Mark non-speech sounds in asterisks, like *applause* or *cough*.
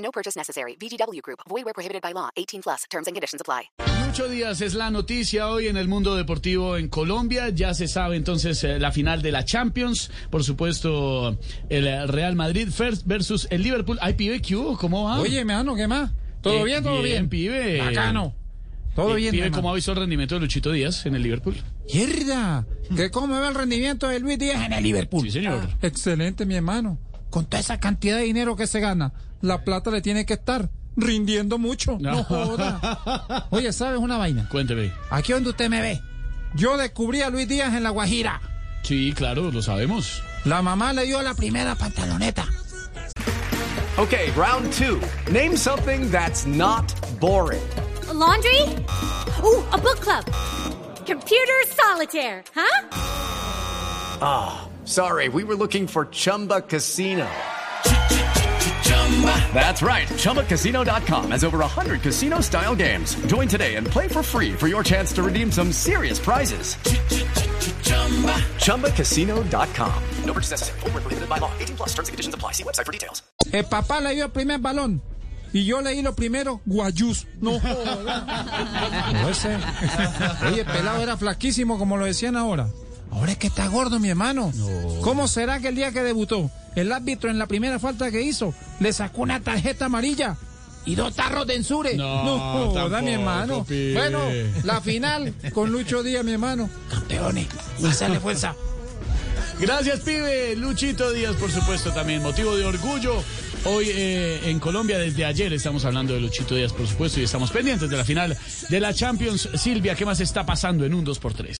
No purchase necessary. VGW Group. Void where prohibited by law. 18 plus. Terms and conditions apply. Lucho Díaz es la noticia hoy en el mundo deportivo en Colombia. Ya se sabe entonces eh, la final de la Champions. Por supuesto, el eh, Real Madrid first versus el Liverpool. Ay, pibe, ¿qué hubo? ¿Cómo va? Oye, mano, ¿qué más? ¿Todo Eh, bien, todo bien? pibe. Bacano. Todo Eh, bien, Pibe, ¿cómo ha visto el rendimiento de Luchito Díaz en el Liverpool? ¡Mierda! ¿Que cómo ve el rendimiento de Luis Díaz en el Liverpool? Sí, señor. Excelente, mi hermano. Con toda esa cantidad de dinero que se gana, la plata le tiene que estar rindiendo mucho. No, No. joda. *laughs* Oye, ¿sabes una vaina? Cuénteme. Aquí donde usted me ve, yo descubrí a Luis Díaz en La Guajira. Sí, claro, lo sabemos. La mamá le dio la primera pantaloneta. Okay, round two. Name something that's not boring. A laundry? Ooh, a book club. Computer solitaire, huh? Sorry, we were looking for Chumba Casino. That's right. ChumbaCasino.com has over 100 casino style games. Join today and play for free for your chance to redeem some serious prizes. ChumbaCasino.com. No purchase necessary. Void where prohibited by law. 18 plus terms and conditions apply. See website for details. El papá le dio el primer balón. Y yo leí lo primero, guayús. No joda. *laughs* No, ese- Oye, el pelado era flaquísimo como lo decían ahora. Ahora es que está gordo, mi hermano. ¿Cómo será que el día que debutó, el árbitro en la primera falta que hizo, le sacó una tarjeta amarilla? Y dos tarros de ensure. No, joda, tampoco, mi hermano. Bueno, la final con Lucho Díaz, mi hermano. Campeones, hacerle fuerza. Gracias, pibe. Luchito Díaz, por supuesto, también. Motivo de orgullo. Hoy eh, en Colombia, desde ayer, estamos hablando de Luchito Díaz, por supuesto, y estamos pendientes de la final de la Champions. Silvia, ¿qué más está pasando en un 2x3?